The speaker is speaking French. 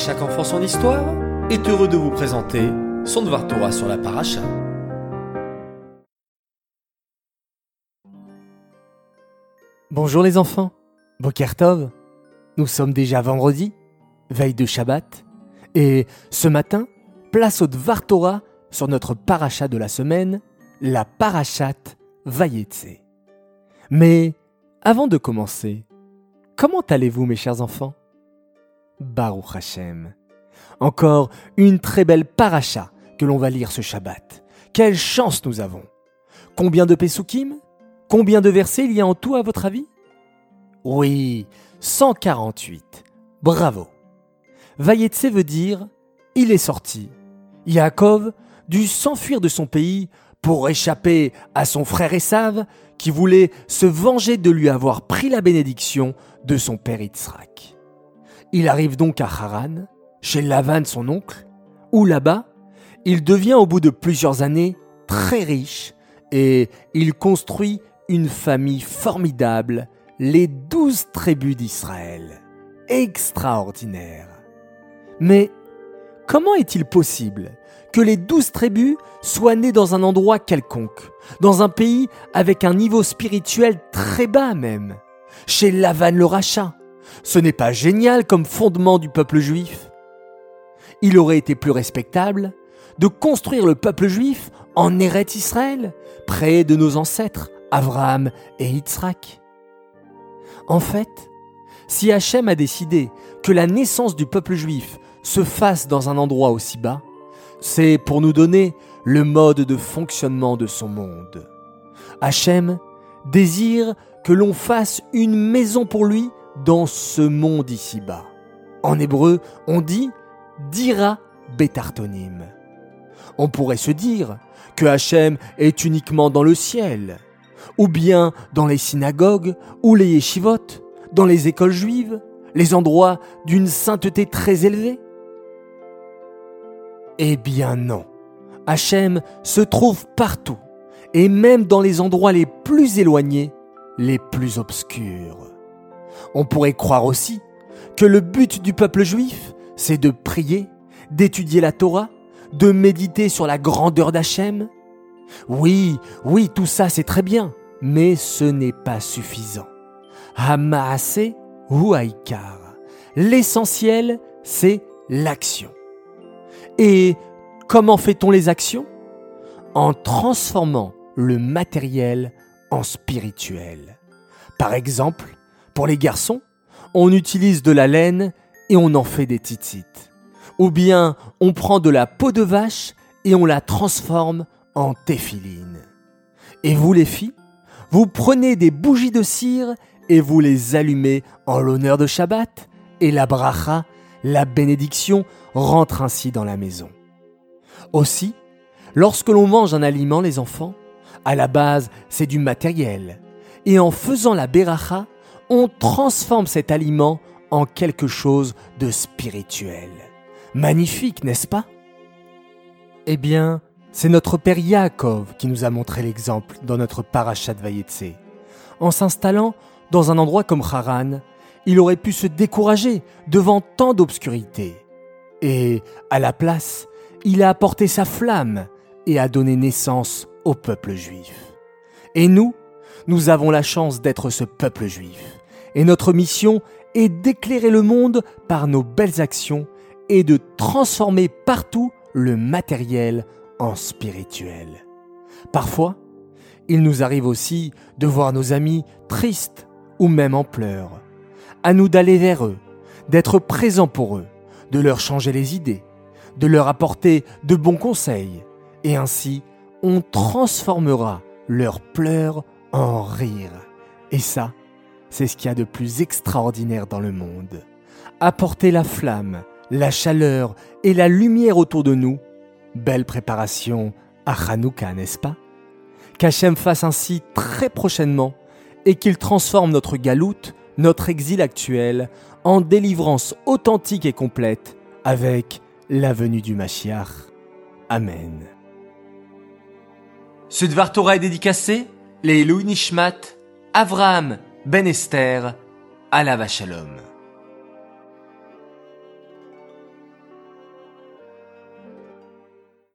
chaque enfant son histoire est heureux de vous présenter son Dvar Torah sur la paracha. Bonjour les enfants, Boker Tov. Nous sommes déjà vendredi, veille de Shabbat, et ce matin, place au Dvar Torah sur notre paracha de la semaine, la parachat Vayetse. Mais avant de commencer, comment allez-vous mes chers enfants? Baruch Hashem. Encore une très belle paracha que l'on va lire ce Shabbat. Quelle chance nous avons Combien de Pesukim Combien de versets il y a en tout à votre avis? Oui, 148. Bravo. Vayetse veut dire il est sorti. Yaakov dut s'enfuir de son pays pour échapper à son frère Esav qui voulait se venger de lui avoir pris la bénédiction de son père Yitzhak. Il arrive donc à Haran, chez Lavan son oncle, où là-bas, il devient au bout de plusieurs années très riche et il construit une famille formidable, les douze tribus d'Israël. Extraordinaire. Mais comment est-il possible que les douze tribus soient nées dans un endroit quelconque, dans un pays avec un niveau spirituel très bas même, chez Lavan le rachat Ce n'est pas génial comme fondement du peuple juif Il aurait été plus respectable de construire le peuple juif en Eret Israël, près de nos ancêtres, Abraham et Yitzhak. En fait, si Hachem a décidé que la naissance du peuple juif se fasse dans un endroit aussi bas, c'est pour nous donner le mode de fonctionnement de son monde. Hachem désire que l'on fasse une maison pour lui dans ce monde ici-bas. En hébreu, on dit dira betartonim. On pourrait se dire que Hachem est uniquement dans le ciel, ou bien dans les synagogues ou les yeshivot, dans les écoles juives, les endroits d'une sainteté très élevée. Eh bien non. Hachem se trouve partout, et même dans les endroits les plus éloignés, les plus obscurs. On pourrait croire aussi que le but du peuple juif, c'est de prier, d'étudier la Torah, de méditer sur la grandeur d'Hachem. Oui, oui, tout ça c'est très bien, mais ce n'est pas suffisant. Hamaase ou Haïkar. L'essentiel, c'est l'action. Et comment fait-on les actions? En transformant le matériel en spirituel. Par exemple, pour les garçons, on utilise de la laine et on en fait des titites. Ou bien on prend de la peau de vache et on la transforme en téphiline. Et vous les filles, vous prenez des bougies de cire et vous les allumez en l'honneur de Shabbat et la bracha, la bénédiction, rentre ainsi dans la maison. Aussi, lorsque l'on mange un aliment, les enfants, à la base, c'est du matériel. Et en faisant la beracha, on transforme cet aliment en quelque chose de spirituel. Magnifique, n'est-ce pas? Eh bien, c'est notre père Yaakov qui nous a montré l'exemple dans notre parachat Vayetse. En s'installant dans un endroit comme Haran, il aurait pu se décourager devant tant d'obscurité. Et, à la place, il a apporté sa flamme et a donné naissance au peuple juif. Et nous, nous avons la chance d'être ce peuple juif. Et notre mission est d'éclairer le monde par nos belles actions et de transformer partout le matériel en spirituel. Parfois, il nous arrive aussi de voir nos amis tristes ou même en pleurs. À nous d'aller vers eux, d'être présents pour eux, de leur changer les idées, de leur apporter de bons conseils, et ainsi on transformera leurs pleurs en rires. Et ça, c'est ce qu'il y a de plus extraordinaire dans le monde. Apporter la flamme, la chaleur et la lumière autour de nous, belle préparation à Hanouka, n'est-ce pas? Qu'Hachem fasse ainsi très prochainement et qu'il transforme notre galoute, notre exil actuel, en délivrance authentique et complète avec la venue du Mashiach. Amen. Ce Dvar Torah est dédicacé les Louis Nishmat, Avraham Ben Esther, Alava Shalom.